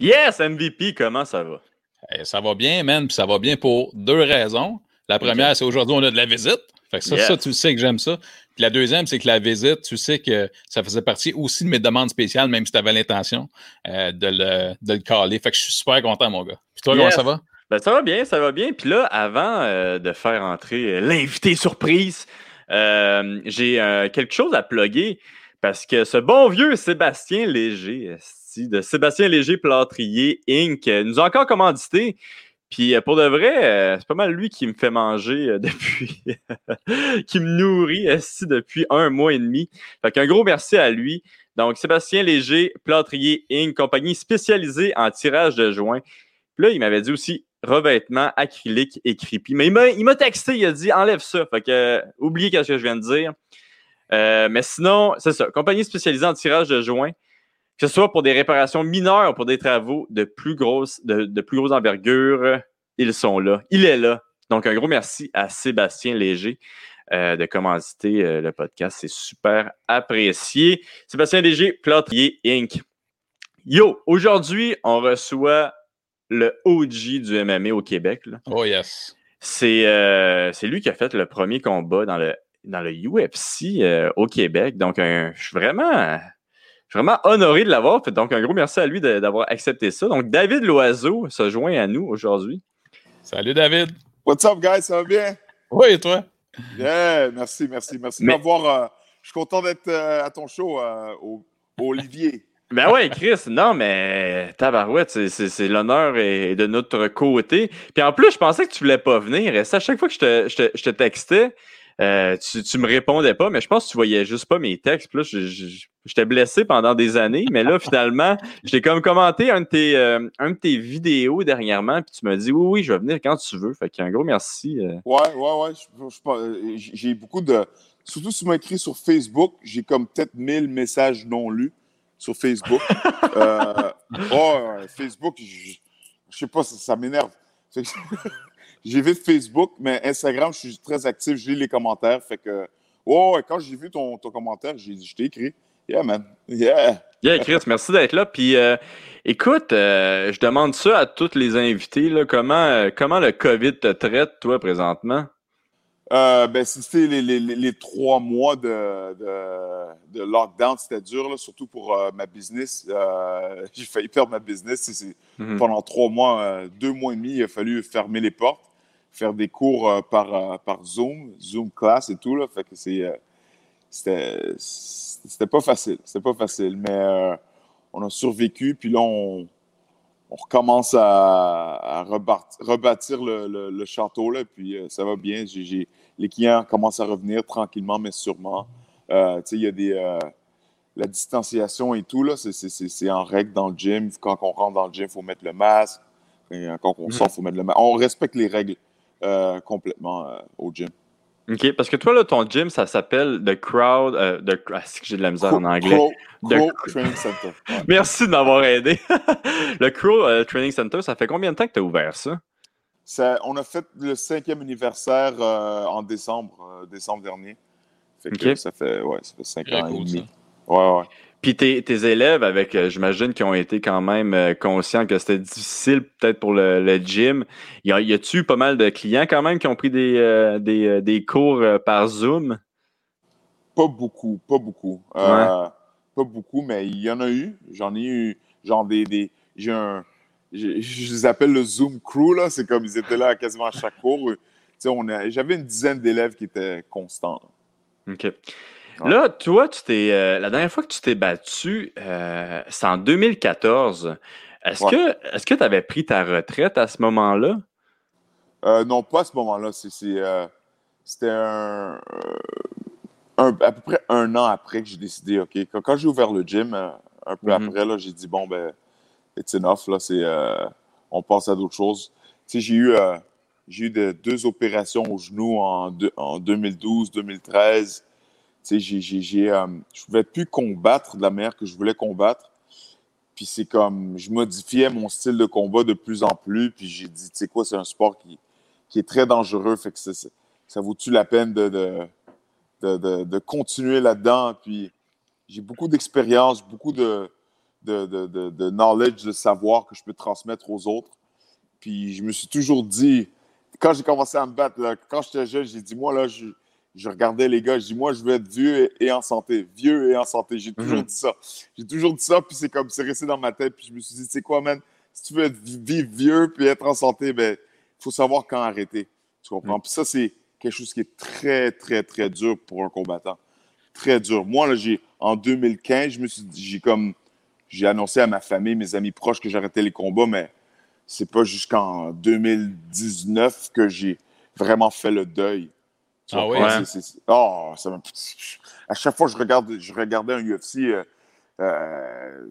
Yes, MVP, comment ça va? Eh, ça va bien, man, puis ça va bien pour deux raisons. La première, c'est aujourd'hui, on a de la visite. Fait que ça, ça, tu sais que j'aime ça. Puis la deuxième, c'est que la visite, tu sais que ça faisait partie aussi de mes demandes spéciales, même si tu avais l'intention euh, de, le, de le caler. Fait que je suis super content, mon gars. Puis toi, comment ça va? Ben, ça va bien, ça va bien. Puis là, avant euh, de faire entrer euh, l'invité surprise, j'ai quelque chose à plugger parce que ce bon vieux Sébastien Léger, de Sébastien Léger Plâtrier Inc., nous a encore commandité. Puis euh, pour de vrai, euh, c'est pas mal lui qui me fait manger euh, depuis, qui me nourrit ici depuis un mois et demi. Fait qu'un gros merci à lui. Donc, Sébastien Léger, Plâtrier Inc., compagnie spécialisée en tirage de joints. Puis là, il m'avait dit aussi revêtement acrylique et creepy. Mais il m'a texté, il a dit enlève ça. Fait que, oubliez ce que je viens de dire. mais sinon, c'est ça. Compagnie spécialisée en tirage de joints que ce soit pour des réparations mineures ou pour des travaux de plus grosse, de, plus grosse envergure, ils sont là. Il est là. Donc, un gros merci à Sébastien Léger euh, de commanditer euh, le podcast. C'est super apprécié. Sébastien Léger, Plâtrier Inc. Yo, aujourd'hui, on reçoit le OG du MMA au Québec. Oh yes. Euh, c'est lui qui a fait le premier combat dans le, dans le UFC au Québec. Donc, je suis vraiment suis vraiment honoré de l'avoir. Donc, un gros merci à lui d'avoir accepté ça. Donc, David Loiseau se joint à nous aujourd'hui. Salut, David. What's up, guys? Ça va bien? Oui, et toi? Yeah, merci, merci, merci Mais... d'avoir. Euh, je suis content d'être euh, à ton show euh, au, Olivier. Ben oui, Chris, non, mais tabarouette, c'est l'honneur est de notre côté. Puis en plus, je pensais que tu voulais pas venir. Et à chaque fois que je te, je te, je te textais, euh, tu, tu me répondais pas, mais je pense que tu voyais juste pas mes textes. Puis là, j'étais blessé pendant des années, mais là, finalement, j'ai comme commenté un de, tes, euh, un de tes vidéos dernièrement, puis tu m'as dit oui, oui, je vais venir quand tu veux. Fait qu'un gros merci. Euh. Ouais, ouais, ouais. J'ai beaucoup de. Surtout si tu m'as sur Facebook, j'ai comme peut-être 1000 messages non lus sur Facebook. oh, Facebook, je, je sais pas, ça, ça m'énerve. J'ai vu Facebook, mais Instagram, je suis très actif, je lis les commentaires. Fait que, oh, quand j'ai vu ton, ton commentaire, j'ai je t'ai écrit. Yeah, man. Yeah. Yeah, Chris, merci d'être là. Puis, euh, écoute, euh, je demande ça à tous les invités. Là, comment, euh, comment le COVID te traite, toi, présentement? ben, c'était les, les, les, trois mois de, de, de lockdown, c'était dur, là, surtout pour ma business. j'ai failli perdre ma business. Mm-hmm. Pendant trois mois, deux mois et demi, il a fallu fermer les portes faire des cours euh, par, euh, par Zoom, Zoom class et tout. Là, fait que c'est, euh, c'était, c'était pas facile. C'était pas facile. Mais on a survécu. Puis là, on, on recommence à, rebâtir, le, le, château. Là, puis ça va bien. J'ai, les clients commencent à revenir tranquillement, mais sûrement. il y a des. la distanciation et tout, là, c'est, c'est, en règle dans le gym. Quand on rentre dans le gym, il faut mettre le masque. quand on mm-hmm. sort, il faut mettre le masque. On respecte les règles. Euh, complètement euh, au gym. OK, parce que toi, là, ton gym, ça s'appelle The Crowd. Euh, the, ah, que j'ai de la misère en anglais. Crow, Training Center. Merci de m'avoir aidé. le Crow Training Center, ça fait combien de temps que tu as ouvert ça? ça? On a fait le cinquième anniversaire en décembre, décembre dernier. Fait que ça, fait, ouais, ça fait cinq ans et demi. Ouais, ouais. Puis tes, élèves, avec, euh, j'imagine, qui ont été quand même euh, conscients que c'était difficile peut-être pour le, gym. Y, a, tu eu pas mal de clients quand même qui ont pris des, euh, des, cours par Zoom? Pas beaucoup, pas beaucoup. pas beaucoup, mais il y en a eu. J'en ai eu, genre des. des j'ai un. Je, les appelle le Zoom Crew, là. C'est comme ils étaient là quasiment à chaque cours. J'avais une dizaine d'élèves qui étaient constants. OK. Là, toi, tu t'es, euh, la dernière fois que tu t'es battu, euh, c'est en 2014. Est-ce que est-ce que tu avais pris ta retraite à ce moment-là? Euh, non, pas à ce moment-là. c'était un, à peu près un an après que j'ai décidé, OK, quand, j'ai ouvert le gym, un peu mm-hmm. après, j'ai dit, bon, ben, it's enough, là, c'est, on passe à d'autres choses. Tu sais, j'ai eu, j'ai eu deux opérations au genou en, en 2012, 2013. J'ai, euh, je pouvais plus combattre de la manière que je voulais combattre. Puis c'est comme, je modifiais mon style de combat de plus en plus. Puis j'ai dit, tu sais quoi, c'est un sport qui, qui est très dangereux. Fait que ça vaut-tu la peine de, de, de, de continuer là-dedans? Puis j'ai beaucoup d'expérience, beaucoup de, de, de, de, knowledge, de savoir que je peux transmettre aux autres. Puis je me suis toujours dit, quand j'ai commencé à me battre, quand j'étais jeune, j'ai dit, moi, là, je, je, regardais les gars, je dis, moi, je veux être vieux et, en santé. Vieux et en santé. J'ai toujours mhm. dit ça. J'ai toujours dit ça, puis c'est comme, c'est resté dans ma tête. Puis je me suis dit, c'est quoi, man? Si tu veux vivre vieux puis être en santé, ben, il faut savoir quand arrêter. Tu comprends? Mhm. Puis ça, c'est quelque chose qui est très, très, très dur pour un combattant. Très dur. Moi, là, j'ai, en 2015, je me suis dit, j'ai comme, j'ai annoncé à ma famille, mes amis proches que j'arrêtais les combats, mais c'est pas jusqu'en 2019 que j'ai vraiment fait le deuil. Ah oui? Oh, ça à chaque fois que je, regarde, je regardais un UFC, euh, euh,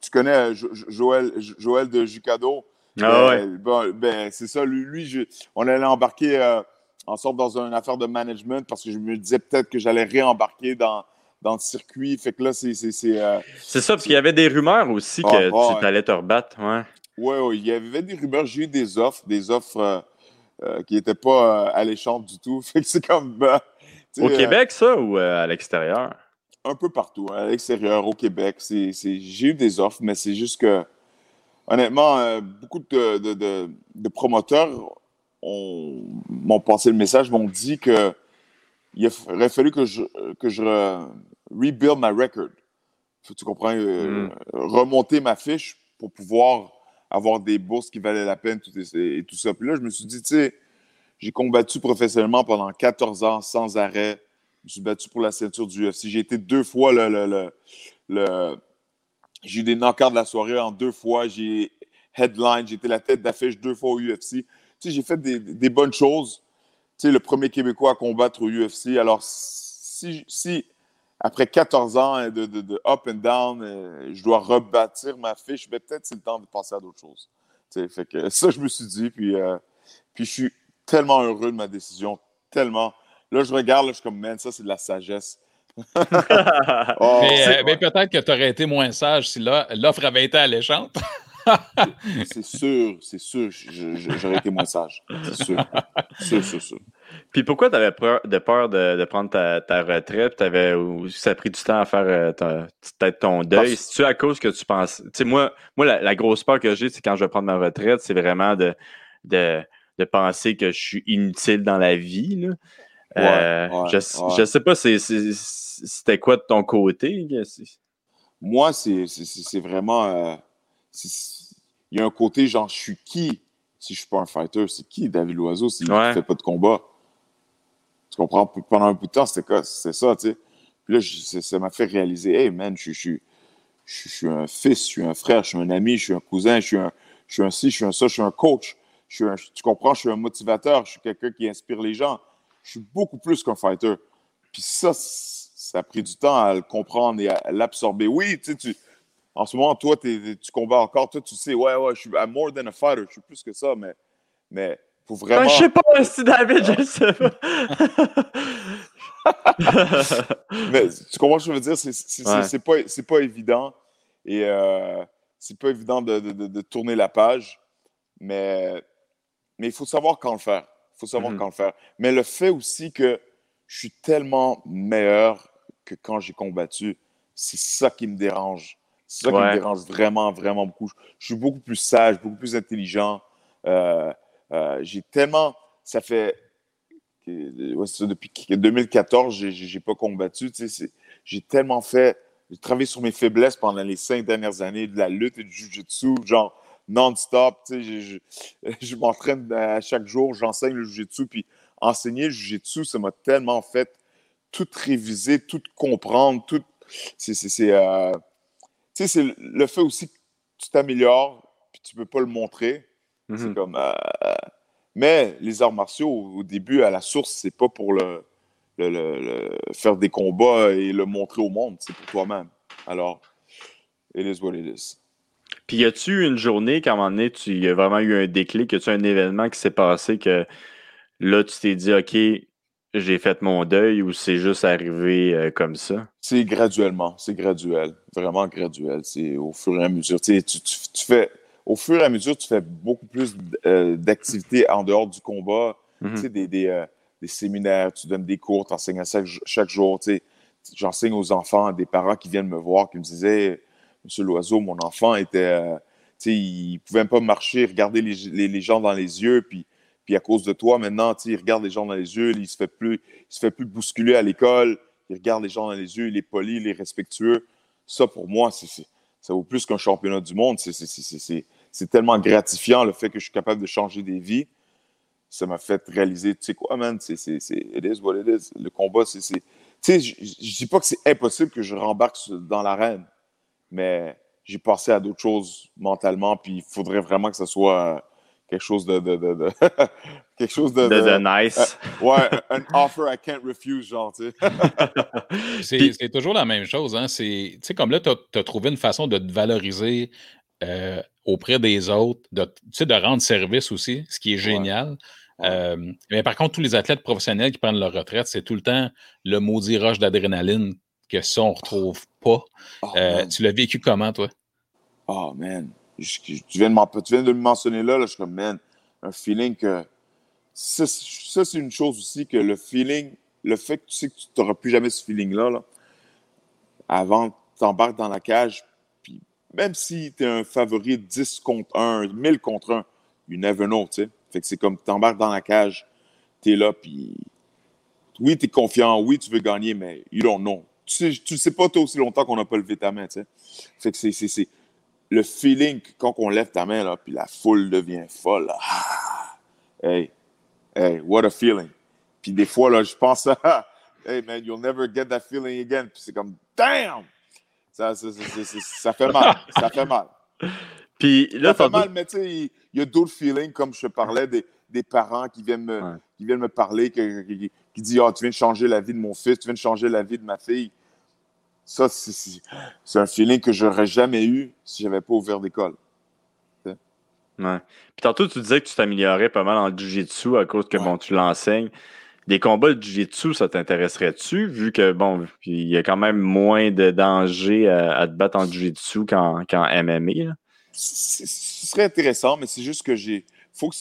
tu connais Joël, Joël de Jucado? Ah ben, ben, c'est ça, lui, lui on allait embarquer euh, ensemble dans une affaire de management parce que je me disais peut-être que j'allais réembarquer dans, dans le circuit. Fait que là, c'est. C'est euh, ça, parce qu'il y avait des rumeurs aussi que ah, tu allais te rebattre. Ouais. Oui, oui, il y avait des rumeurs. J'ai eu des offres, des offres euh, euh, qui n'étaient pas alléchantes du tout. Fait que c'est comme. Ben, au Québec, ça, ou à l'extérieur? Un peu partout, hein, à l'extérieur, au Québec. J'ai eu des offres, mais c'est juste que, honnêtement, beaucoup de, de, de, promoteurs m'ont passé le message, m'ont dit que il aurait fallu que je, que je rebuild my record. Tu comprends? Euh, hmm. Remonter ma fiche pour pouvoir avoir des bourses qui valaient la peine tout et, tout ça. Puis là, je me suis dit, tu sais, j'ai combattu professionnellement pendant 14 ans sans arrêt. Je me suis battu pour la ceinture du UFC. J'ai été deux fois le. le, le, j'ai eu des knockouts de la soirée en deux fois. J'ai headline, j'ai été la tête d'affiche deux fois au UFC. Tu sais, j'ai fait des, des bonnes choses tu sais, le premier Québécois à combattre au UFC. Alors, si, si après 14 ans de, de, up and down, euh, je dois rebâtir ma fiche, ben, peut-être c'est le temps de passer à d'autres choses. Tu fait que ça, je me suis dit, puis, euh, puis je suis tellement heureux de ma décision, tellement. Là, je regarde, là, je suis comme, man, ça, c'est de la sagesse. oh, mais, euh, mais peut-être que tu aurais été moins sage si l'offre avait été alléchante. c'est sûr, c'est sûr, j'aurais été moins sage. C'est sûr. sûr, sûr, sûr. Puis pourquoi tu avais peur de, peur de, prendre ta, ta retraite? Avais, ou ça a pris du temps à faire euh, peut-être ton deuil? C'est-tu à cause que tu penses. Tu sais, moi, moi la, grosse peur que j'ai, c'est quand je vais prendre ma retraite, c'est vraiment de, de, de, penser que je suis inutile dans la vie. Euh, je, je sais pas, c'était quoi de ton côté? Moi, c'est vraiment. Euh, il y a un côté genre, je suis qui? Si je suis pas un fighter? C'est qui? David Loiseau s'il ne fait pas de combat? Tu comprends? Pendant un bout de temps, c'était ça, tu sais. Puis là, ça m'a fait réaliser, hey man, je, je, suis un fils, je suis un frère, je suis un ami, je suis un cousin, je suis un, je suis un ci, je suis un ça, je suis un coach. Je suis tu comprends? Je suis un motivateur, je suis quelqu'un qui inspire les gens. Je suis beaucoup plus qu'un fighter. Puis ça, ça a pris du temps à le comprendre et à l'absorber. Oui, tu sais, en ce moment, toi, tu combats encore. Toi, tu sais, ouais, ouais, je suis I'm more than a fighter. Je suis plus que ça, mais, mais faut vraiment. Ben, je sais pas si David, je sais pas. mais tu comprends ce que je veux dire? C'est pas, pas évident. Et euh, c'est pas évident de, de, de, tourner la page. Mais, mais il faut savoir quand le faire. Il faut savoir quand le faire. Mais le fait aussi que je suis tellement meilleur que quand j'ai combattu, c'est ça qui me dérange. C'est ça qui me dérange vraiment, vraiment beaucoup. Je suis beaucoup plus sage, beaucoup plus intelligent. Euh, euh, j'ai tellement. Ça fait. depuis 2014, j'ai pas combattu. J'ai tellement fait. J'ai travaillé sur mes faiblesses pendant les cinq dernières années, de la lutte et du jiu-jitsu, genre non-stop. Je, je m'entraîne à chaque jour, j'enseigne le jiu-jitsu. Puis enseigner le jiu-jitsu, ça m'a tellement fait tout réviser, tout comprendre, tout. C'est. Euh, le fait aussi que tu t'améliores, puis tu peux pas le montrer. C'est mhm. comme. Euh, mais les arts martiaux, au début, à la source, c'est pas pour le, le, faire des combats et le montrer au monde, c'est pour toi-même. Alors, it is what it is. Puis, y a-tu une journée qu'à un moment donné, tu y a vraiment eu un déclic, y a-tu un événement qui s'est passé que là, tu t'es dit, OK, j'ai fait mon deuil ou c'est juste arrivé euh, comme ça? C'est graduellement, c'est graduel, vraiment graduel. C'est au fur et à mesure. Tu, tu, tu, fais, au fur et à mesure, tu fais beaucoup plus euh, d'activités en dehors du combat. Tu sais, des, des, euh, des, séminaires, tu donnes des cours, tu enseignes chaque, chaque jour. Tu sais, J'enseigne aux enfants, des parents qui viennent me voir, qui me disaient Monsieur Loiseau, mon enfant, était, euh, il pouvait même pas marcher, regarder les, les, gens dans les yeux, puis, puis à cause de toi, maintenant, il regarde les gens dans les yeux, il se fait plus, il se fait plus bousculer à l'école, il regarde les gens dans les yeux, il est poli, il est respectueux. Ça, pour moi, c'est, ça vaut plus qu'un championnat du monde. C'est, tellement gratifiant le fait que je suis capable de changer des vies. Ça m'a fait réaliser, tu sais quoi, man, c'est, it is what it is. Le combat, c'est, tu sais, je, ne dis pas que c'est impossible que je rembarque dans l'arène, mais j'ai passé à d'autres choses mentalement, puis il faudrait vraiment que ce soit quelque chose de, quelque chose de, de, nice. Euh, ouais, un offer I can't refuse, genre, tu sais. c'est toujours la même chose, hein. Tu sais, comme là, tu as, trouvé une façon de te valoriser euh, auprès des autres, de, de rendre service aussi, ce qui est génial. Euh, mais par contre, tous les athlètes professionnels qui prennent leur retraite, c'est tout le temps le maudit rush d'adrénaline que ça, on ne retrouve pas. Oh, tu l'as vécu comment, toi? Oh, man tu, viens de me mentionner là, là, je suis comme, man, un feeling que. Ça, c'est une chose aussi que le feeling, le fait que tu sais que tu n'auras plus jamais ce feeling-là, là, avant tu t'embarques dans la cage, même si tu es un favori 10 contre 1, 1000 contre 1, you never know, tu sais. Fait que c'est comme tu t'embarques dans la cage, tu es là, puis oui, tu es confiant, oui, tu veux gagner, mais you don't know. Tu sais, sais pas toi aussi longtemps qu'on n'a pas levé ta main, tu sais. Fait que c'est le feeling quand on lève ta main, là, puis la foule devient folle. Ah! hey, hey, what a feeling. Puis des fois, là, je pense, à, hey man, you'll never get that feeling again. C'est comme, damn! Ça, ça, ça, fait mal. Ça fait mal. Puis là, ça fait mal, mais tu sais, il y, a d'autres feelings, comme je parlais, des, des parents qui viennent me, qui viennent me parler, qui, qui, disent, oh, tu viens de changer la vie de mon fils, tu viens de changer la vie de ma fille. Ça, c'est un feeling que j'aurais jamais eu si j'avais pas ouvert d'école. Ouais. Puis tantôt, tu disais que tu t'améliorais pas mal en jiu-jitsu à cause que bon, tu l'enseignes. Des combats de jiu-jitsu, ça t'intéresserait-tu, vu que bon, il y a quand même moins de danger à, te battre en jiu-jitsu qu'en MMA? Ce serait intéressant, mais c'est juste que j'ai. Faut que...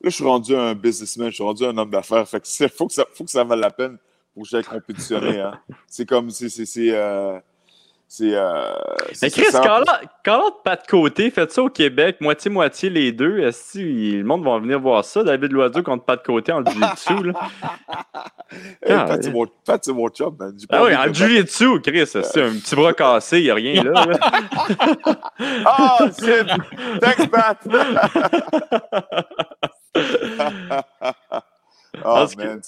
Là, je suis rendu un businessman, je suis rendu un homme d'affaires. Fait que faut que ça, faut que ça vaille la peine pour que j'aille compétitionner. Hein. C'est comme, c'est, c'est, c'est, euh, c'est, euh, Mais Chris, quand l'autre pas de côté, faites ça au Québec, moitié-moitié les deux. Est-ce que le monde va venir voir ça, David Loiseau contre pas de côté en jiu-jitsu? Pat, c'est mon, chum, man. Ah oui, en jiu-jitsu, Chris, c'est un petit bras cassé, il n'y a rien là. Ah, oh, shit! Thanks, Pat! oh, man.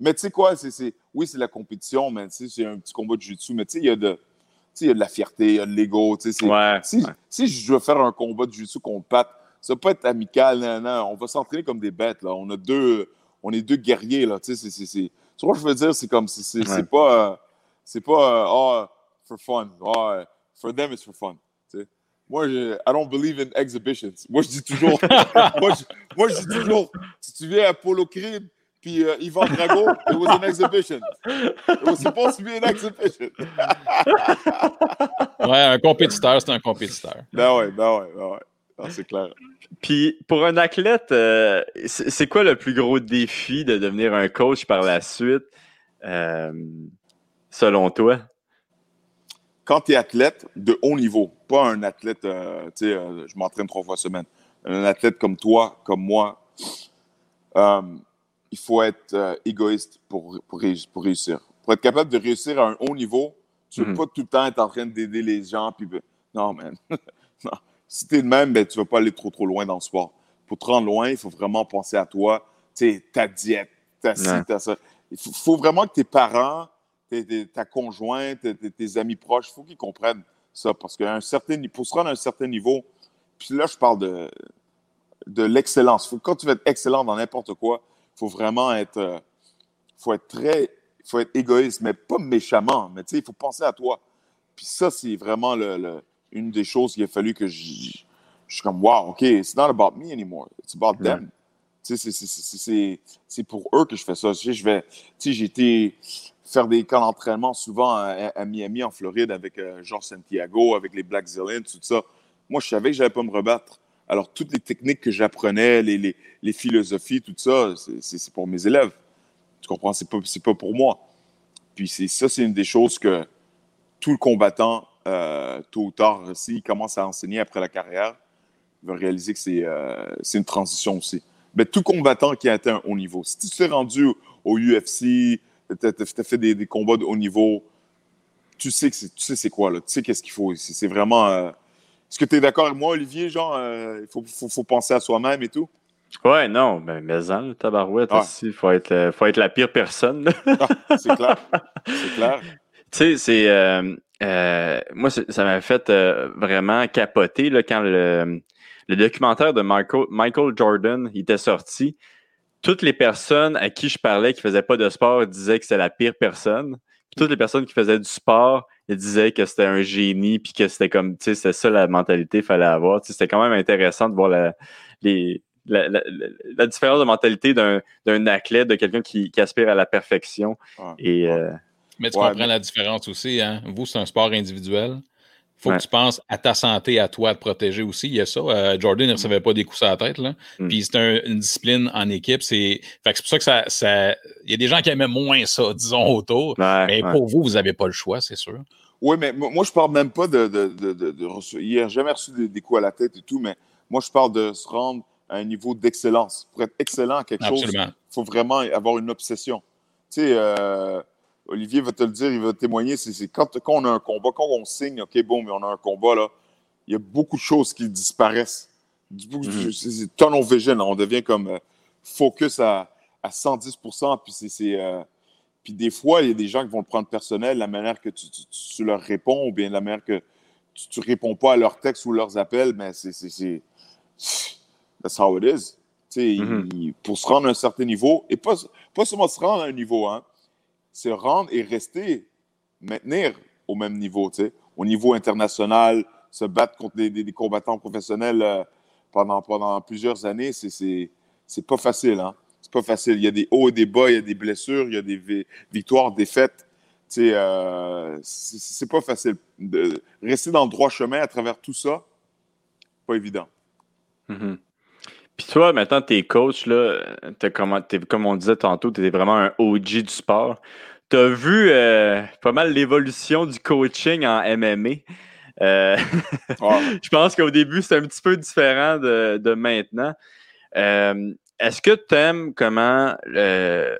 Mais tu sais quoi, c'est, oui, c'est la compétition, mais c'est un petit combat de jiu-jitsu, mais tu sais, il y a de. Il y a de la fierté, il y a de l'ego. Si, si, je veux faire un combat de jiu-jitsu contre Pat, ça va pas être amical. On va s'entraîner comme des bêtes. Là. On, a deux, on est deux guerriers. Là. C'est, c'est, c'est, ce que je veux dire, c'est comme. C'est, c'est, pas. c'est pas. oh, for fun. Oh, for them, it's for fun. Moi, je, I don't believe in exhibitions. Moi, je dis toujours. moi, je, moi, je dis toujours. Si tu viens à Polo Crib, puis uh, Yvan Drago, it was an exhibition. It was supposed to be an exhibition. ouais, un compétiteur, c'est un compétiteur. Ben ouais, ben ouais, ben ouais. c'est clair. Puis pour un athlète, euh, c'est quoi le plus gros défi de devenir un coach par la suite, euh, selon toi? Quand tu es athlète de haut niveau, pas un athlète, euh, tu sais, je m'entraîne trois fois semaine, un athlète comme toi, comme moi, il faut être euh, égoïste pour, pour, réussir. Pour être capable de réussir à un haut niveau, tu ne veux mhm. pas tout le temps être en train d'aider les gens. Puis, non, man. Si tu es de même, ben, tu ne vas pas aller trop, trop loin dans le sport. Pour te rendre loin, il faut vraiment penser à toi, ta diète, ta ci, ta ça. Il faut, vraiment que tes parents, ta conjointe, tes, amis proches, il faut qu'ils comprennent ça. Parce qu'à un certain pour se rendre à un certain niveau, puis là, je parle de, de l'excellence. Quand tu veux être excellent dans n'importe quoi, faut vraiment être, euh, faut être très, faut être égoïste, mais pas méchamment, mais tu sais, il faut penser à toi. Puis ça, c'est vraiment le, une des choses qu'il a fallu que je, je suis comme, wow, OK, it's not about me anymore, it's about them. Tu sais, c'est pour eux que je fais ça. Tu sais, je vais, tu sais, j'ai été faire des camps d'entraînement souvent à, Miami, en Floride, avec euh, Jean Santiago, avec les Black Zillions, tout ça. Moi, je savais que je n'allais pas me rebattre. Alors, toutes les techniques que j'apprenais, les, les, philosophies, tout ça, c'est pour mes élèves. Tu comprends? C'est pas, pas pour moi. Puis ça, c'est une des choses que tout le combattant tôt ou tard, s'il commence à enseigner après la carrière, il va réaliser que c'est une transition aussi. Mais tout combattant qui a atteint un haut niveau, si tu t'es rendu au UFC, tu as, fait des, combats de haut niveau, tu sais que tu sais c'est quoi, là. Tu sais qu'est-ce qu'il faut. C'est vraiment. Euh, est-ce que tu es d'accord avec moi, Olivier? Genre, euh, il faut, faut, faut, penser à soi-même et tout? Ouais, non, mais en, le tabarouette aussi, il faut être, euh, faut être la pire personne. Ah, c'est clair. C'est clair. Tu sais, c'est. moi, ça m'a fait vraiment capoter là, quand le, le documentaire de Michael, Michael Jordan était sorti toutes les personnes à qui je parlais qui ne faisaient pas de sport disaient que c'était la pire personne. toutes les personnes qui faisaient du sport ils disaient que c'était un génie, puis que c'était comme, tu sais, c'était ça la mentalité qu'il fallait avoir. c'était quand même intéressant de voir la, les, la, différence de mentalité d'un, athlète, de quelqu'un qui, aspire à la perfection. Et, euh, mais tu comprends la différence aussi, hein? Vous, c'est un sport individuel faut que tu penses à ta santé, à toi de protéger aussi. Il y a ça. Euh, Jordan ne mm. recevait pas des coups à la tête. Là. Mm. Puis c'est une discipline en équipe. C'est pour ça que ça, ça. Il y a des gens qui aimaient moins ça, disons, autour. mais pour vous, vous n'avez pas le choix, c'est sûr. Oui, mais moi, je parle même pas de. de, de, de, n'a jamais reçu des, coups à la tête et tout, mais moi, je parle de se rendre à un niveau d'excellence. Pour être excellent à quelque chose, il faut vraiment avoir une obsession. Tu sais, euh, Olivier va te le dire, il va témoigner, c'est quand, quand, on a un combat, quand on signe, OK, bon, mais on a un combat, là, il y a beaucoup de choses qui disparaissent. Mm-hmm. C'est tunnel vision, on devient comme euh, focus à, à 110 puis c'est... Euh, puis des fois, il y a des gens qui vont le prendre personnel, la manière que tu, tu, leur réponds, ou bien la manière que tu ne réponds pas à leurs textes ou leurs appels, mais c'est... That's how it is. Mm-hmm. pour se rendre à un certain niveau, et pas, pas seulement se rendre à un niveau, hein, se rendre et rester, maintenir au même niveau, tu sais, au niveau international, se battre contre des, combattants professionnels euh, pendant, plusieurs années, c'est pas facile, hein. C'est pas facile. Il y a des hauts et des bas, il y a des blessures, il y a des victoires, défaites. Tu sais, euh, c'est pas facile. De rester dans le droit chemin à travers tout ça, pas évident. Mm-hmm. Puis toi, maintenant, tes coachs, là, comme, comme on disait tantôt, tu étais vraiment un OG du sport. Tu as vu euh, pas mal l'évolution du coaching en MMA. Euh, je pense qu'au début, c'est un petit peu différent de, maintenant. Euh, est-ce que tu aimes comment le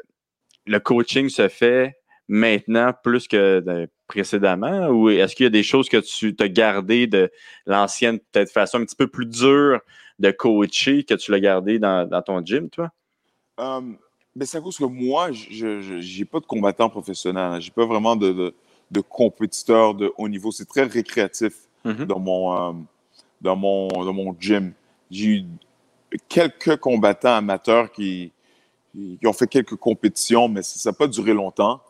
coaching se fait maintenant plus que précédemment? Ou est-ce qu'il y a des choses que tu as gardées de l'ancienne, peut-être façon un petit peu plus dure de coacher que tu l'as gardé dans, ton gym, toi? Um, ben, c'est à cause que moi, je n'ai pas de combattant professionnel. Je n'ai pas vraiment de, de, compétiteur de haut niveau. C'est très récréatif mm-hmm. dans, mon, euh, dans, mon, dans mon gym. J'ai eu quelques combattants amateurs qui, qui ont fait quelques compétitions, mais ça n'a pas duré longtemps.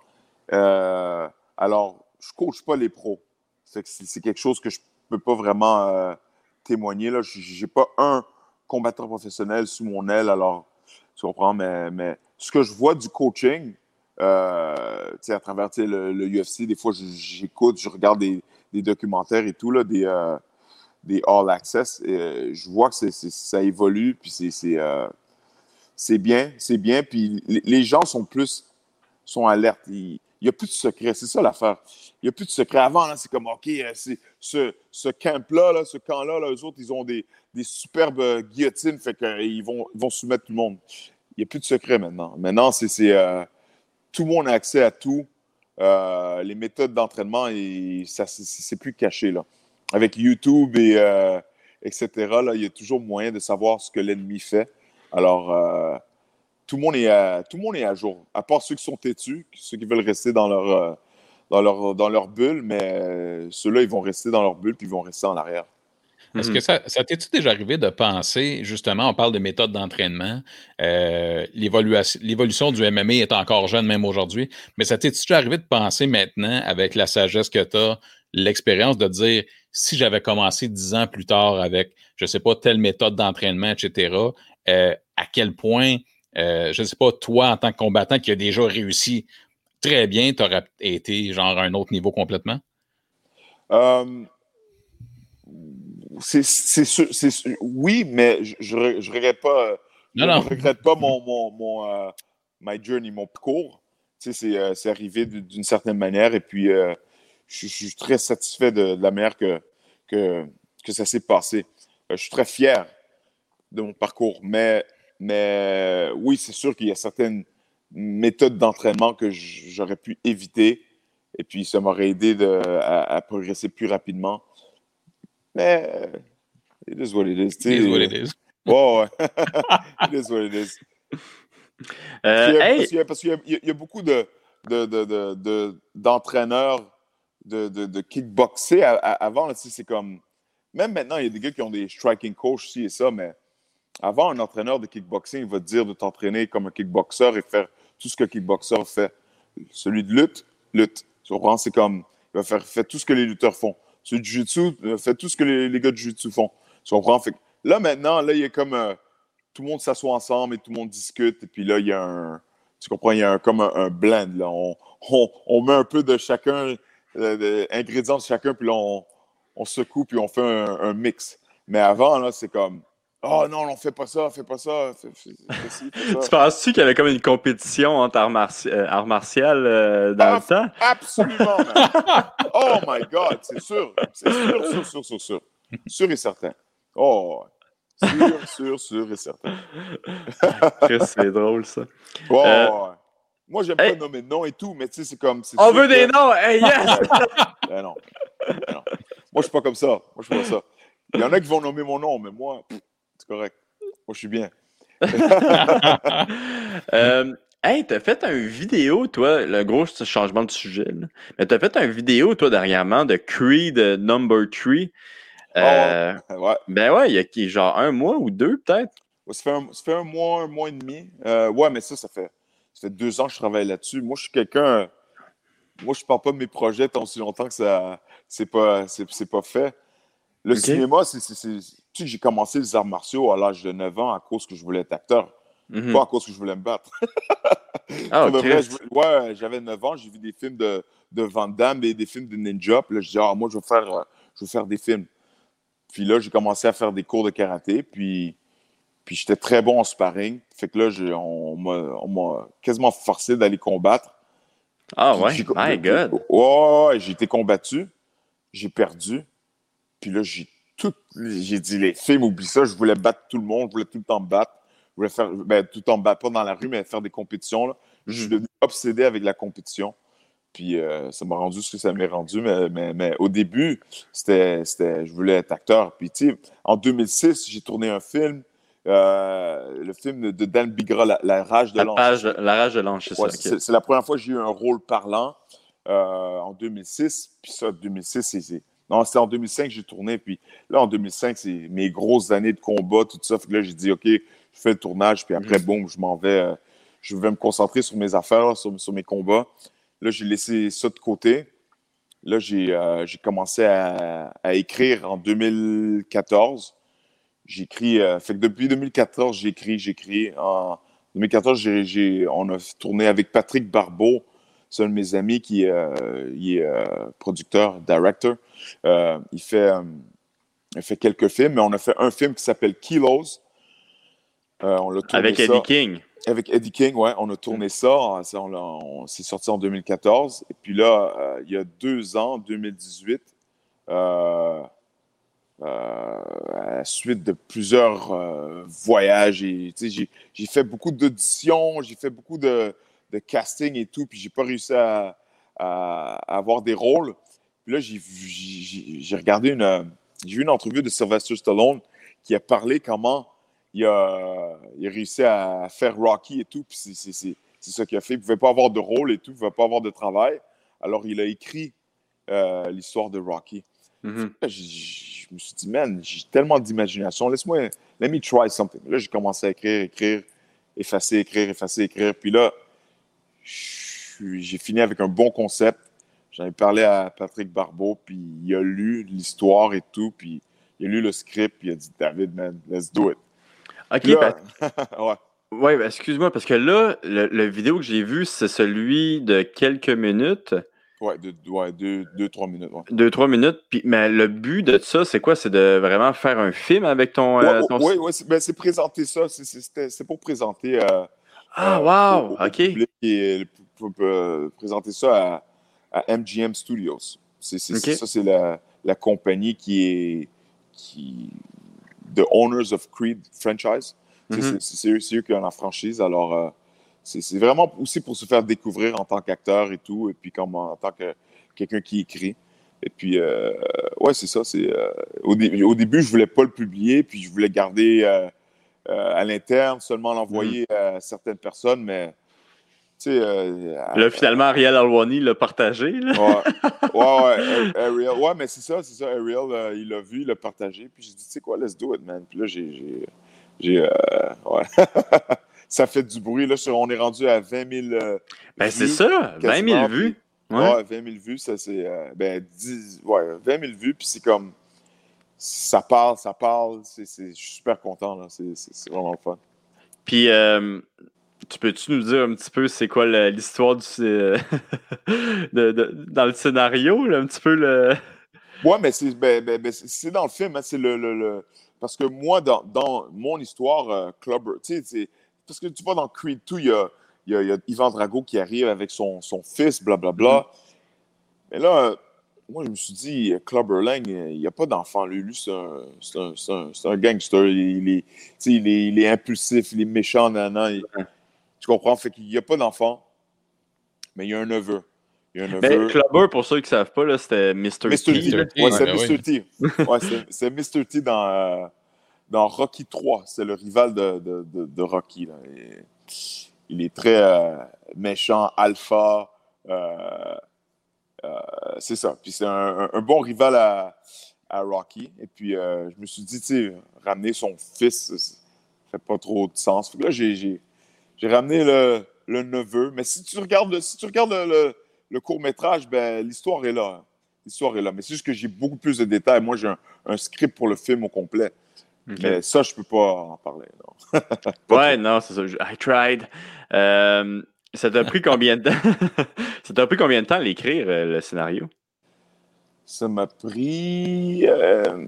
Euh, alors, je ne coach pas les pros. C'est quelque chose que je ne peux pas vraiment euh, témoigner. Je n'ai pas un combattant professionnel sous mon aile, alors tu comprends, mais, mais ce que je vois du coaching, euh, à travers le, le, UFC, des fois j'écoute, je regarde des, des, documentaires et tout, là, des, euh, des All Access, et, je vois que ça évolue, puis c'est bien, c'est bien, puis les gens sont plus, sont alertes. Il n'y a plus de secret. C'est ça l'affaire. Il n'y a plus de secret. Avant, c'est comme, OK, euh, ce, ce camp-là, ce camp-là, eux autres, ils ont des, superbes euh, guillotines, fait qu'ils euh, vont, vont soumettre tout le monde. Il n'y a plus de secret maintenant. Maintenant, c'est tout le monde a accès à tout. les méthodes d'entraînement, c'est plus caché. Là. Avec YouTube et etc., là, il y a toujours moyen de savoir ce que l'ennemi fait. Alors, tout le monde est à, tout le monde est à jour, à part ceux qui sont têtus, ceux qui veulent rester dans leur, euh, dans leur, dans leur bulle, mais euh, ceux-là, ils vont rester dans leur bulle puis ils vont rester en arrière. Est-ce que ça, ça t'est-tu déjà arrivé de penser, justement, on parle de méthode d'entraînement, euh, l'évolution du MMA est encore jeune même aujourd'hui, mais ça t'est-tu déjà arrivé de penser maintenant, avec la sagesse que tu as, l'expérience de dire, si j'avais commencé dix ans plus tard avec, je ne sais pas, telle méthode d'entraînement, etc., à quel point euh, je ne sais pas, toi, en tant que combattant qui a déjà réussi très bien, tu aurais été genre à un autre niveau complètement? Euh, c'est oui, mais je ne regrette pas, regrette pas mon, mon, mon euh, my journey, mon parcours. c'est arrivé d'une certaine manière et puis je, suis très satisfait de, la manière que, que, que ça s'est passé. je suis très fier de mon parcours, mais, mais oui, c'est sûr qu'il y a certaines méthodes d'entraînement que j'aurais pu éviter. Et puis, ça m'aurait aidé de, à, progresser plus rapidement. Mais, it is what it is. It is what it is. ouais. it is what it is. parce qu'il y, a beaucoup de, d'entraîneurs de, de, de, kickboxer avant. C'est comme. Même maintenant, il y a des gars qui ont des striking coachs, ci et ça, mais avant, un entraîneur de kickboxing va te dire de t'entraîner comme un kickboxer et faire tout ce que le kickboxer fait. Celui de lutte, lutte. Tu comprends? C'est comme, il va faire, faire tout ce que les lutteurs font. Celui de jiu-jitsu, fait tout ce que les, gars de jiu-jitsu font. Tu comprends? Là, maintenant, là, il a comme, euh, tout le monde s'assoit ensemble et tout le monde discute. Et puis là, il y a un, tu comprends, il y a un, comme un, blend. Là. On, on, met un peu de chacun, euh, ingrédients de chacun, puis là, on, on secoue, puis on fait un, un mix. Mais avant, là, c'est comme, Oh non, on fait pas ça, fais pas ça. Tu penses-tu qu'il y avait comme une compétition entre arts, euh, martial euh, dans le temps? Absolument, oh my God, c'est sûr. C'est sûr, sûr, sûr, sûr, sûr. Sûr et certain. Oh, sûr, sûr, sûr et certain. c'est drôle, ça. Oh, euh... Moi, j'aime pas nommer de nom et tout, mais tu sais, c'est comme. On veut des noms! Hey, yes! ben non. Ben non. Moi, je suis pas comme ça. Moi, je suis pas ça. Il y en a qui vont nommer mon nom, mais moi c'est correct. Moi, je suis bien. euh, hey, t'as fait une vidéo, toi, le gros changement de sujet, là. mais t'as fait une vidéo, toi, dernièrement, de Creed Number 3. Euh, ouais. Ben ouais, il y a genre un mois ou deux, peut-être? ça, fait un, ça, fait un, mois, un mois et demi. Euh, ouais, mais ça, ça fait, ça fait deux ans que je travaille là-dessus. Moi, je suis quelqu'un. Moi, je parle pas de mes projets tant aussi longtemps que ça c'est pas, c'est, pas fait. Le cinéma, c'est tu sais, j'ai commencé les arts martiaux à l'âge de 9 ans à cause que je voulais être acteur. Mhm. Pas à cause que je voulais me battre. ah, ouais, j'avais 9 ans, j'ai vu des films de, de Van Damme et des films de ninja. Puis là, je dis, ah, moi, je veux, faire, je veux faire des films. Puis là, j'ai commencé à faire des cours de karaté. Puis, puis j'étais très bon en sparring. Fait que là, on m'a quasiment forcé d'aller combattre. Ah ouais? My God! Ouais, ouais j'ai été combattu. J'ai perdu. Puis là, j'ai j'ai dit, les films, oublie ça, je voulais battre tout le monde, je voulais tout le temps battre. Je voulais faire, ben, tout le temps battre, pas dans la rue, mais faire des compétitions. Là. Je suis devenu obsédé avec la compétition. Puis euh, ça m'a rendu ce que ça m'est rendu. Mais, mais, au début, c'était, je voulais être acteur. Puis tu sais, en 2006, j'ai tourné un film. Euh, le film de Dan Bigra, La, rage de l'ange. La rage de l'ange, c'est ça. C'est, la première fois que j'ai eu un rôle parlant euh, en 2006. Puis ça, 2006, c'est, non, c'était en 2005 que j'ai tourné. Puis là, en 2005, c'est mes grosses années de combat, tout ça. Fait que là, j'ai dit, OK, je fais le tournage. Puis après, mhm. boum, je m'en vais. Euh, je vais me concentrer sur mes affaires, sur, mes combats. Là, j'ai laissé ça de côté. Là, j'ai euh, commencé à, écrire en 2014. J'écris. Euh, fait que depuis 2014, j'écris, j'écris. En 2014, on a tourné avec Patrick Barbeau c'est un de mes amis qui euh, est euh, producteur, director. Euh, il, fait, il fait quelques films, mais on a fait un film qui s'appelle Kilos. on avec Eddie King. Avec Eddie King, ouais. On a tourné ça. on, s'est sorti en 2014. Et puis là, il y a deux ans, 2018, à la suite de plusieurs voyages. J'ai fait beaucoup d'auditions, j'ai fait beaucoup de, de casting et tout, puis j'ai pas réussi à, avoir des rôles. Puis là, j'ai regardé une, j'ai vu une entrevue de Sylvester Stallone qui a parlé comment il a, il a réussi à faire Rocky et tout, puis c'est ça qu'il a fait. Il ne pouvait pas avoir de rôle et tout, il ne pouvait pas avoir de travail. Alors, il a écrit euh, l'histoire de Rocky. Mm-hmm. je, me suis dit, man, j'ai tellement d'imagination, laisse-moi, let me try something. Là, j'ai commencé à écrire, écrire, effacer, écrire, effacer, écrire. Puis là, j'ai fini avec un bon concept. J'en ai parlé à Patrick Barbeau, puis il a lu l'histoire et tout, puis il a lu le script, puis il a dit David, man, let's do it. OK, là, ouais. Ouais, ben, excuse-moi, parce que là, le, vidéo que j'ai vu, c'est celui de quelques minutes. Ouais, de, ouais deux, deux, trois minutes. Deux, trois minutes. Puis, mais le but de ça, c'est quoi? C'est de vraiment faire un film avec ton. Oui, euh, ouais, ouais, ben, c'est présenter ça. C'est pour présenter. Euh, ah, wow! OK. Et pour, présenter ça à, MGM Studios. C'est, Ça, c'est la, la, compagnie qui est. Qui, The Owners of Creed franchise. Mm-hmm. C'est, eux, qui ont la franchise. Alors, euh, c'est, vraiment aussi pour se faire découvrir en tant qu'acteur et tout, et puis comme en, tant que quelqu'un qui écrit. Et puis, euh, ouais, c'est ça. C'est, euh, au, au, début, je voulais pas le publier, puis je voulais garder à l'interne, seulement l'envoyer mm-hmm. à certaines personnes, mais euh, là, finalement, Ariel Alwani l'a partagé. Ouais, ouais, Ariel. Ouais, mais c'est ça, c'est ça. Ariel, euh, il l'a vu, il l'a partagé. Puis j'ai dit, tu sais quoi, let's do it, man. Puis là, j'ai. j'ai euh, ouais. ça fait du bruit. Là, on est rendu à 20 000. ben, c'est ça, 20 000 vues. Ouais. 20 000 vues, ça, c'est. ben, 10, ouais, 20 000 vues. Puis c'est comme. Ça parle, ça parle. C'est, je suis super content, là. C'est, vraiment le fun. Puis. Tu peux-tu nous dire un petit peu c'est quoi l'histoire du euh, de, dans le scénario, un petit peu le. Ouais, mais c'est ben, ben, ben dans le film, hein, c'est le, Parce que moi, dans, dans mon histoire, euh, Clubber, tu sais, parce que tu vois dans Creed 2, il y a, y, a, y a, Ivan Drago qui arrive avec son, son fils, blablabla. Bla, bla. Mm-hmm. Mais là, moi, je me suis dit, Clubber Lang, il n'y a pas d'enfant. Lui, c'est un, un, un, gangster. Il est, il, est, il est impulsif, il est méchant, nan, tu comprends? Fait qu'il n'y a pas d'enfant, mais il y a un neveu. Il y a un ben. Clubber, pour ceux qui ne savent pas, c'était Mr. T. Mr. T. Ouais, c'est Mr. T. Ouais, c'est Mr. T dans, euh, dans Rocky 3. C'est le rival de, de, de, Rocky. Là. il est très euh, méchant, alpha. Euh, c'est ça. Puis c'est un, un, bon rival à, à Rocky. Et puis, je me suis dit, tu sais, ramener son fils, ça fait pas trop de sens. Fait que là, j'ai ramené le, le, neveu. Mais si tu regardes, si tu regardes le, le court-métrage, ben, l'histoire est là. Hein. L'histoire est là. Mais c'est juste que j'ai beaucoup plus de détails. Moi, j'ai un, script pour le film au complet. Mais ça, je ne peux pas en parler. Non. ouais, non, c'est ça. I tried. Euh, ça t'a pris combien de temps? ça t'a pris combien de temps l'écrire, euh, le scénario? Ça m'a pris euh,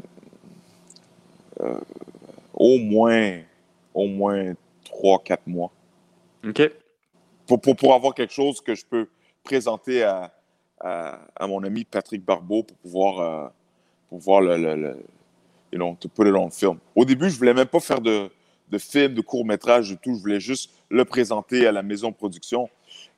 au moins au moins 3-4 mois. OK. Pour, pour, avoir quelque chose que je peux présenter à, à, mon ami Patrick Barbeau pour pouvoir, euh, pouvoir le, le, le, you know, to put it on film. Au début, je voulais même pas faire de, de film, de court-métrage, du tout. Je voulais juste le présenter à la maison de production.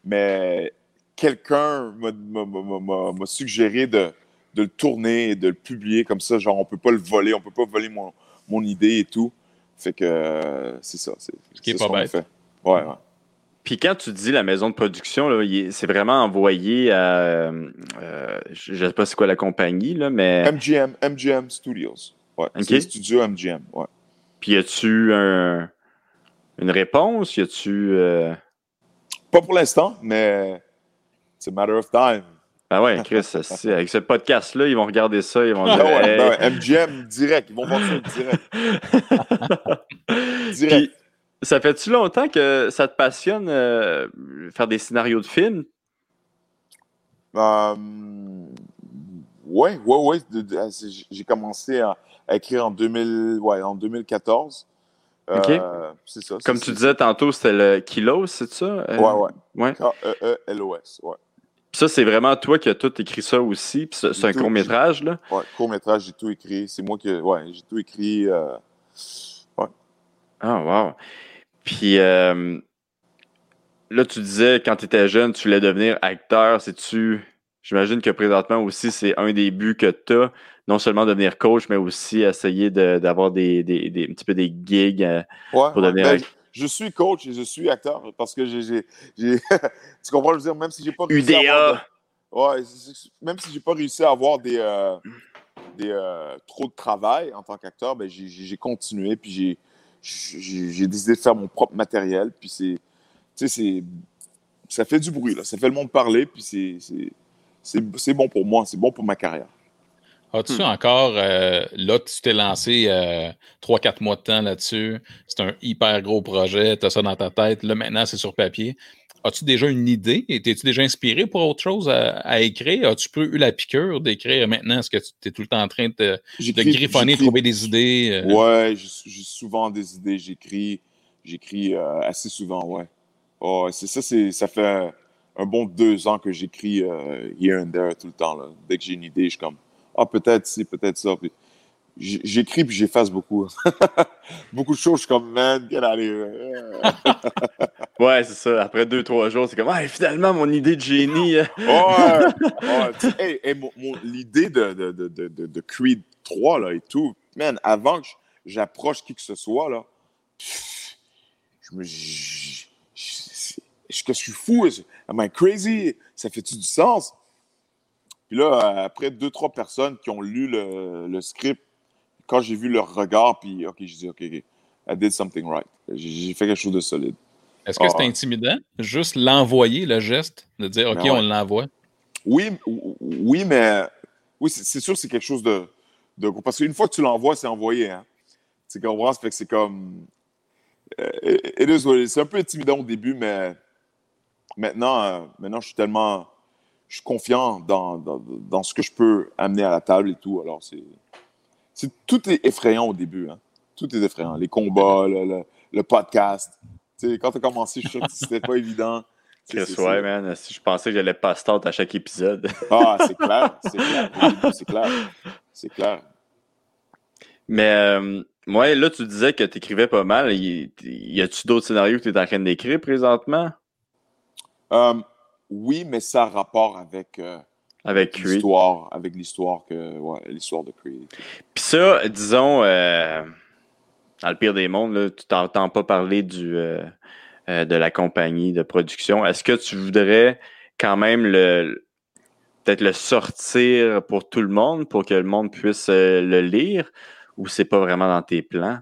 Mais quelqu'un m'a suggéré de, de, le tourner et de le publier comme ça. Genre, on peut pas le voler, on peut pas voler mon, mon idée et tout. Fait que euh, c'est ça. C'est ce qui est pas bête. Fait. Ouais, ouais. Puis quand tu dis la maison de production, c'est vraiment envoyé à. Euh, je ne sais pas c'est quoi la compagnie, là, mais. MGM, MGM Studios. Ouais. C'est studio MGM. Ouais. Puis y a-tu un, une réponse? Y a-tu. Euh... Pas pour l'instant, mais c'est matter of time. Ah ouais, Chris, avec ce podcast-là, ils vont regarder ça, ils vont dire. Ah ouais, ben ouais, MGM direct, ils vont voir ça direct. direct. Ça fait-tu longtemps que ça te passionne euh, faire des scénarios de films? oui, oui, oui. J'ai commencé à, écrire en, 2000, ouais, en 2014. Euh, c'est ça. Comme tu disais tantôt, c'était le Kilo, c'est ça? Euh, ouais, ouais. ouais. K-E-E-L-O-S, ouais. ça, c'est vraiment toi qui as tout écrit ça aussi. Puis c'est un court-métrage, là? Ouais, court-métrage, j'ai tout écrit. C'est moi qui. Ouais, j'ai tout écrit. Ouais. Ah, wow. Puis euh, là, tu disais quand tu étais jeune, tu voulais devenir acteur. C'est-tu. J'imagine que présentement aussi, c'est un des buts que tu as, non seulement devenir coach, mais aussi essayer d'avoir des, des, des, un petit peu des gigs euh, pour devenir ben, Je suis coach et je suis acteur parce que j'ai. tu comprends, je veux dire, même si j'ai pas réussi à avoir ouais, même si j'ai pas réussi à avoir des, euh, des trop de travail en tant qu'acteur, ben j'ai continué puis j'ai j'ai décidé de faire mon propre matériel. Puis c'est, tu sais, ça fait du bruit, là. Ça fait le monde parler, puis c'est bon pour moi, c'est bon pour ma carrière. As-tu hmm. encore, euh, là, tu t'es lancé euh, 3-4 mois de temps là-dessus, c'est un hyper gros projet, tu as ça dans ta tête, là maintenant c'est sur papier. As-tu déjà une idée? T'es-tu déjà inspiré pour autre chose à, écrire? As-tu eu la piqûre d'écrire maintenant? Est-ce que tu es tout le temps en train de, de griffonner, trouver des idées? Euh? Ouais, j'ai souvent des idées. J'écris j'écris euh, assez souvent, ouais. Oh, c'est ça, ça fait un bon deux ans que j'écris euh, here and there tout le temps. Là. Dès que j'ai une idée, je suis comme, ah, peut-être si, peut-être ça. Puis j'écris puis j'efface beaucoup. beaucoup de choses, je suis comme, man, get out ouais, c'est ça. Après deux, trois jours, c'est comme, ah, finalement, mon idée de génie. ouais, ouais. Hey, l'idée de, de, de, de, Creed 3 là, et tout, man, avant que j'approche qui que ce soit, là, je me. Est-ce que je suis fou? Am I crazy? Ça fait-tu du sens? Puis là, après deux, trois personnes qui ont lu le, le script, quand j'ai vu leur regard, puis OK, j'ai dit OK, OK, I did something right. J'ai fait quelque chose de solide. Est-ce que c'est ah. intimidant? Juste l'envoyer, le geste, de dire OK, ben on l'envoie? Oui, oui, mais oui, c'est sûr c'est quelque chose de, de Parce qu'une fois que tu l'envoies, c'est envoyé. Hein? Tu comprends? Ça fait que c'est comme. Euh, c'est un peu intimidant au début, mais maintenant, euh, maintenant, je suis tellement. Je suis confiant dans, dans, dans, ce que je peux amener à la table et tout. Alors, c'est tout est effrayant au début. Hein. Tout est effrayant. Les combats, le, le, podcast. quand tu as commencé, je suis sûr que c'était pas évident. C'est ouais, man. Si je pensais que j'allais pas start à chaque épisode. ah, c'est clair. C'est clair. C'est clair. C'est clair. Mais euh, moi, là, tu disais que tu écrivais pas mal. Y, y a-tu d'autres scénarios que tu es en train d'écrire présentement? Euh, oui, mais ça a rapport avec. Euh, avec. L'histoire, avec l'histoire que, ouais, l'histoire de Creed. Puis ça, disons, euh, dans le pire des mondes, tu t'entends pas parler du, euh, euh, de la compagnie de production. Est-ce que tu voudrais quand même le peut-être le sortir pour tout le monde pour que le monde puisse le lire ou c'est pas vraiment dans tes plans?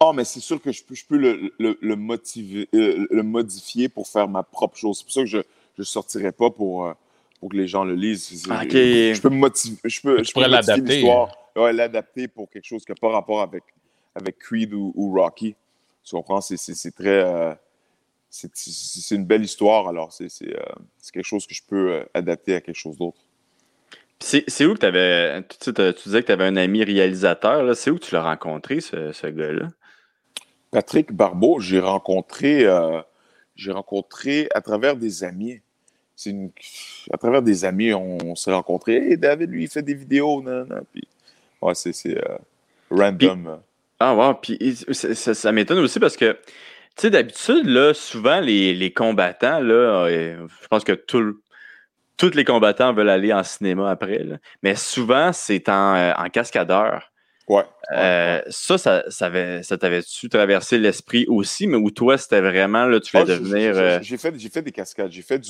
Ah, mais c'est sûr que je peux, je peux le, le, motiver, le modifier pour faire ma propre chose. C'est pour ça que je ne sortirai pas pour pour que les gens le lisent. Je peux me motiver. Je peux, je peux l'histoire. Ouais, l'adapter pour quelque chose qui n'a pas rapport avec, avec Creed ou, Rocky. Tu comprends? C'est très. Euh, c'est une belle histoire, alors c'est euh, quelque chose que je peux euh, adapter à quelque chose d'autre. C'est où que tu avais. Tu, disais que tu avais un ami réalisateur. C'est où que tu l'as rencontré, ce, ce gars-là? Patrick Barbeau, j'ai rencontré, j'ai rencontré à travers des amis à travers des amis, on, s'est rencontrés. Hey, David, lui, il fait des vidéos. Non, non. Puis, ouais, c'est euh, random. ah, ouais. Puis ça, m'étonne aussi parce que, tu sais, d'habitude, là, souvent, les, les combattants, là, euh, je pense que tout, tous les combattants veulent aller en cinéma après. Mais souvent, c'est en, euh, en cascadeur. Ouais. Euh, ça, ça, ça, t'avait-tu traversé l'esprit aussi, mais où toi, c'était vraiment, là, tu vas ah, devenir. Euh, j'ai fait, fait des cascades, j'ai fait du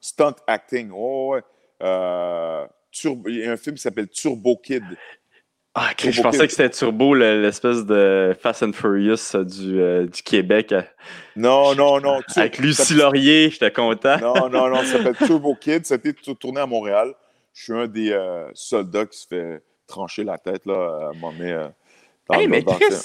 stunt, acting. Oh, ouais. Euh, il y a un film qui s'appelle Turbo Kid. Ah, je pensais que c'était Turbo, l'espèce de Fast and Furious du, du Québec. Non, non, non. Avec Lucie Laurier, j'étais content. Non, non, non, ça s'appelle Turbo Kid. Ça a été tourné à Montréal. Je suis un des soldats qui se fait trancher la tête là, à un moment donné. Euh, hey, mais Chris,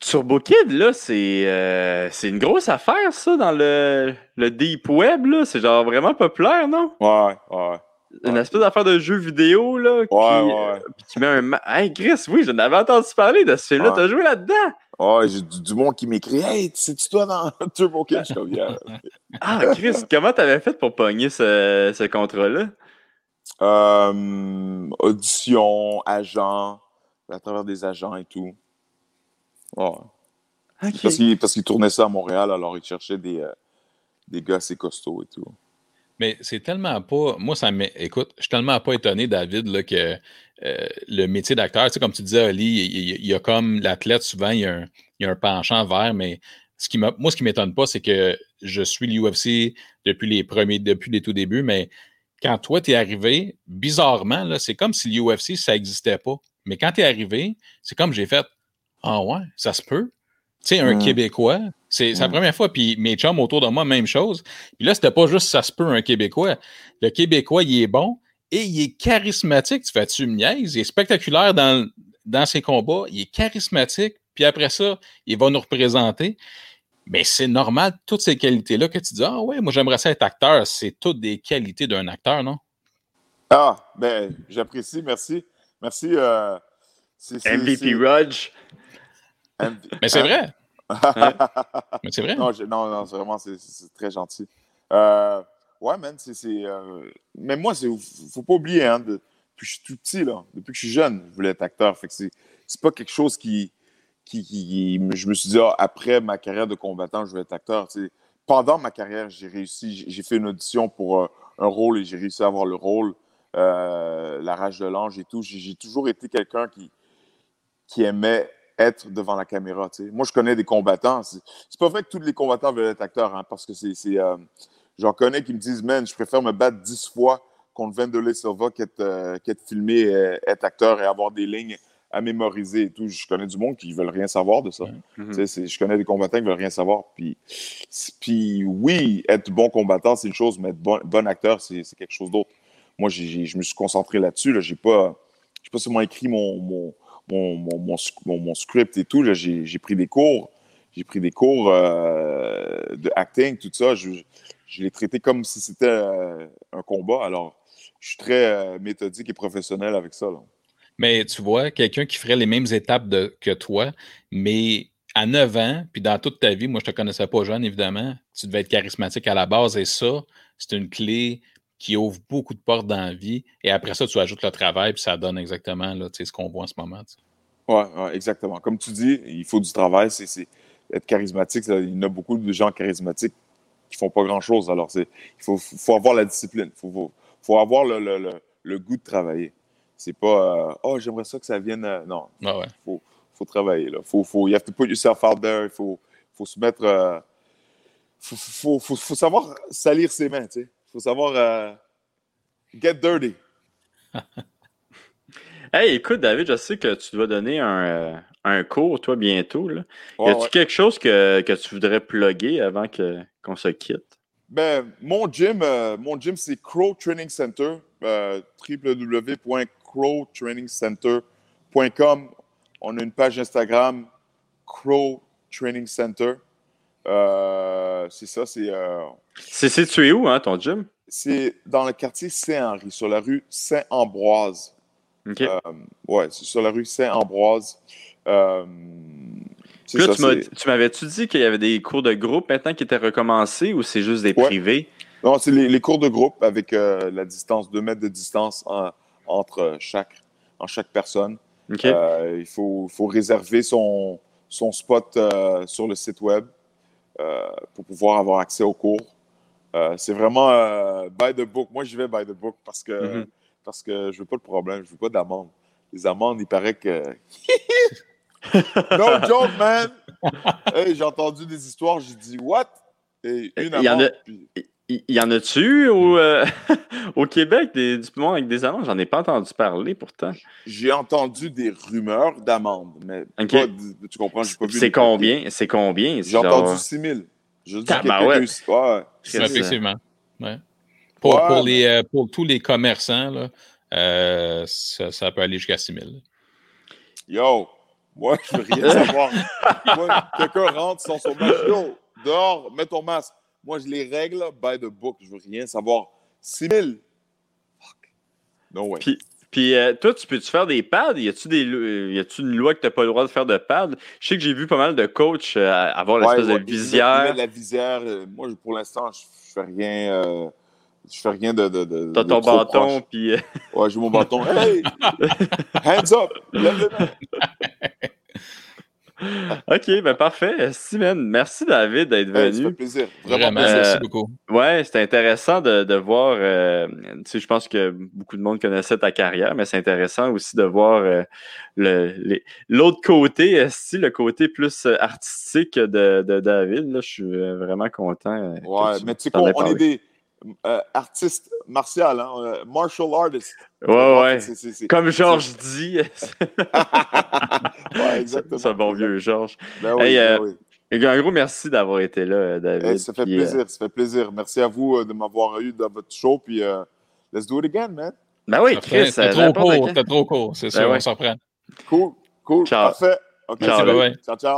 Turbo Kid, là, euh, c'est une grosse affaire, ça, dans le, le Deep Web, là. C'est genre vraiment populaire, non? Ouais, ouais. Une espèce d'affaire de jeu vidéo, là. Ouais, qui, ouais. qui met un. Hey, Chris, oui, j'en avais entendu parler de ce film-là. T'as joué là-dedans? Ouais, j'ai du, monde qui m'écrit Hey, c'est-tu toi dans Turbo Kid? Je suis Ah, Chris, comment t'avais fait pour pogner ce, ce contrat-là? Euh, audition, agent, à travers des agents et tout. Parce qu'il tournait ça à Montréal, alors il cherchait des, euh, des gars assez costauds et tout. Mais c'est tellement pas. Moi, ça Écoute, je suis tellement pas étonné, David, là, que euh, le métier d'acteur, tu sais, comme tu disais, Ali, il, y a comme l'athlète, souvent, il y, a un, il y, a un, penchant vert, mais ce qui moi, ce qui m'étonne pas, c'est que je suis l'UFC depuis les premiers, depuis les tout débuts, mais quand toi, tu es arrivé, bizarrement, c'est comme si l'UFC, ça n'existait pas. Mais quand tu es arrivé, c'est comme j'ai fait Ah ouais, ça se peut. Tu sais, un Québécois, c'est la première fois, puis mes chums autour de moi, même chose. Puis là, c'était pas juste ça se peut, un Québécois. Le Québécois, il est bon et il est charismatique. Tu fais-tu une niaise? Il est spectaculaire dans, dans ses combats. Il est charismatique. Puis après ça, il va nous représenter. Mais c'est normal, toutes ces qualités-là que tu dis, ah ouais, moi j'aimerais ça être acteur, c'est toutes des qualités d'un acteur, non? Ah, ben, j'apprécie, merci. Merci. Euh, MVP Rudge. Mais c'est vrai. Mais c'est vrai. Non, non, non, c'est vraiment, c'est très gentil. Euh, ouais, man, c'est. Mais moi, il faut pas oublier, hein, depuis que je suis tout petit, là, depuis que je suis jeune, je voulais être acteur. Fait que c'est pas quelque chose qui, qui, Je me suis dit, ah, après ma carrière de combattant, je vais être acteur. Pendant ma carrière, j'ai réussi, j'ai fait une audition pour un rôle et j'ai réussi à avoir le rôle. la rage de l'ange et tout. J'ai toujours été quelqu'un qui, qui aimait être devant la caméra. Moi, je connais des combattants. C'est pas vrai que tous les combattants veulent être acteurs, hein, parce que c'est. Euh, j'en connais qui me disent, man, je préfère me battre dix fois contre Vendolé Silva qu'être euh, filmé, être acteur et avoir des lignes à mémoriser et tout. Je connais du monde qui ne veulent rien savoir de ça. Mm-hmm. Je connais des combattants qui ne veulent rien savoir. Puis, puis oui, être bon combattant, c'est une chose, mais être bon, acteur, c'est quelque chose d'autre. Moi, je me suis concentré là-dessus. Là. Je n'ai pas, pas seulement écrit mon mon, mon, mon, script et tout. J'ai pris des cours. J'ai pris des cours euh, de acting, tout ça. Je, je l'ai traité comme si c'était euh, un combat. Alors, je suis très euh, méthodique et professionnel avec ça. Mais tu vois, quelqu'un qui ferait les mêmes étapes que toi, mais à 9 ans, puis dans toute ta vie, moi je te connaissais pas jeune, évidemment, tu devais être charismatique à la base et ça, c'est une clé qui ouvre beaucoup de portes dans la vie. Et après ça, tu ajoutes le travail, puis ça donne exactement là, ce qu'on voit en ce moment. Oui, ouais, exactement. Comme tu dis, il faut du travail. C'est, être charismatique, il y en a beaucoup de gens charismatiques qui font pas grand-chose. Alors, il faut, avoir la discipline. Il faut, avoir le, goût de travailler. C'est pas euh, Oh, j'aimerais ça que ça vienne. Euh, non. Il ah faut, faut, travailler. Là. Faut, faut, you have to put yourself out there. Il faut, faut se mettre. Euh, faut, faut, faut, savoir salir ses mains. Tu sais faut savoir euh, get dirty. hey, écoute, David, je sais que tu dois donner un, euh, un cours, toi, bientôt. Là. y a-tu quelque chose que, que, tu voudrais plugger avant que, qu'on se quitte? Ben, mon gym, euh, mon gym c'est Crow Training Center, www.crowtrainingcenter.com. On a une page Instagram, Crow Training Center. Euh, c'est ça, c'est. Euh, c'est situé où, hein, ton gym? C'est dans le quartier Saint-Henri, sur la rue Saint-Ambroise. OK. Euh, ouais, c'est sur la rue Saint-Ambroise. tu m'avais-tu dit qu'il y avait des cours de groupe maintenant qui étaient recommencés ou c'est juste des privés? Non, c'est les, cours de groupe avec la distance, 2 mètres de distance entre chaque, en chaque personne. il faut, faut, réserver son, son spot sur le site web. Euh, pour pouvoir avoir accès aux cours. Euh, c'est vraiment euh, by the book. Moi, je vais by the book parce que, mm-hmm. parce que je veux pas de problème, je veux pas d'amende. Les amendes, il paraît que. no joke, man! hey, j'ai entendu des histoires, j'ai dit, what? Et une amende. Il y en a-tu au, euh, au Québec des diplômes avec des amendes? J'en ai pas entendu parler pourtant. J'ai entendu des rumeurs d'amendes, mais tu comprends, j'ai pas vu. C'est combien? C'est combien? J'ai entendu 6 000. Je dis ah, ouais. ouais. Effectivement. Ouais. Pour, pour, les, euh, pour, tous les commerçants, là, euh, ça, ça, peut aller jusqu'à 6 000. Yo, moi, je veux rien savoir. moi, quelqu'un rentre sans son masque. Yo, dehors, mets ton masque. Moi, je les règle by the book. Je veux rien savoir. 6 000. Fuck. No way. Puis, puis euh, toi, tu peux-tu faire des pads? Y a-tu a une loi que tu n'as pas le droit de faire de pads? Je sais que j'ai vu pas mal de coachs euh, avoir l'espèce de visière. La visière, euh, moi, pour l'instant, je fais rien. je fais rien de. de, de T'as ton bâton, puis. Ouais, j'ai mon bâton. Hey! Hands up! Lève OK, ben parfait. Simon, merci David d'être venu. ça fait plaisir. Vraiment, merci beaucoup. Ouais, c'était intéressant de, de voir. Euh, tu sais, je pense que beaucoup de monde connaissait ta carrière, mais c'est intéressant aussi de voir euh, l'autre côté, si le côté plus artistique de, de David. Là, je suis vraiment content. Ouais, mais tu sais quoi, on est des euh, artiste martial, hein, euh, martial artist. Ouais, ouais. Comme Georges dit. ouais, exactement. C'est un bon vieux Georges. Ben oui, ben euh, Un gros merci d'avoir été là, David. ça fait plaisir, ça fait plaisir. Merci à vous de m'avoir eu dans votre show. Puis, let's do it again, man. Ben oui, Chris. T'es trop court, t'es trop court. C'est ben ça, on s'en prend. Cool, cool. Parfait. OK, ciao, ciao, ciao.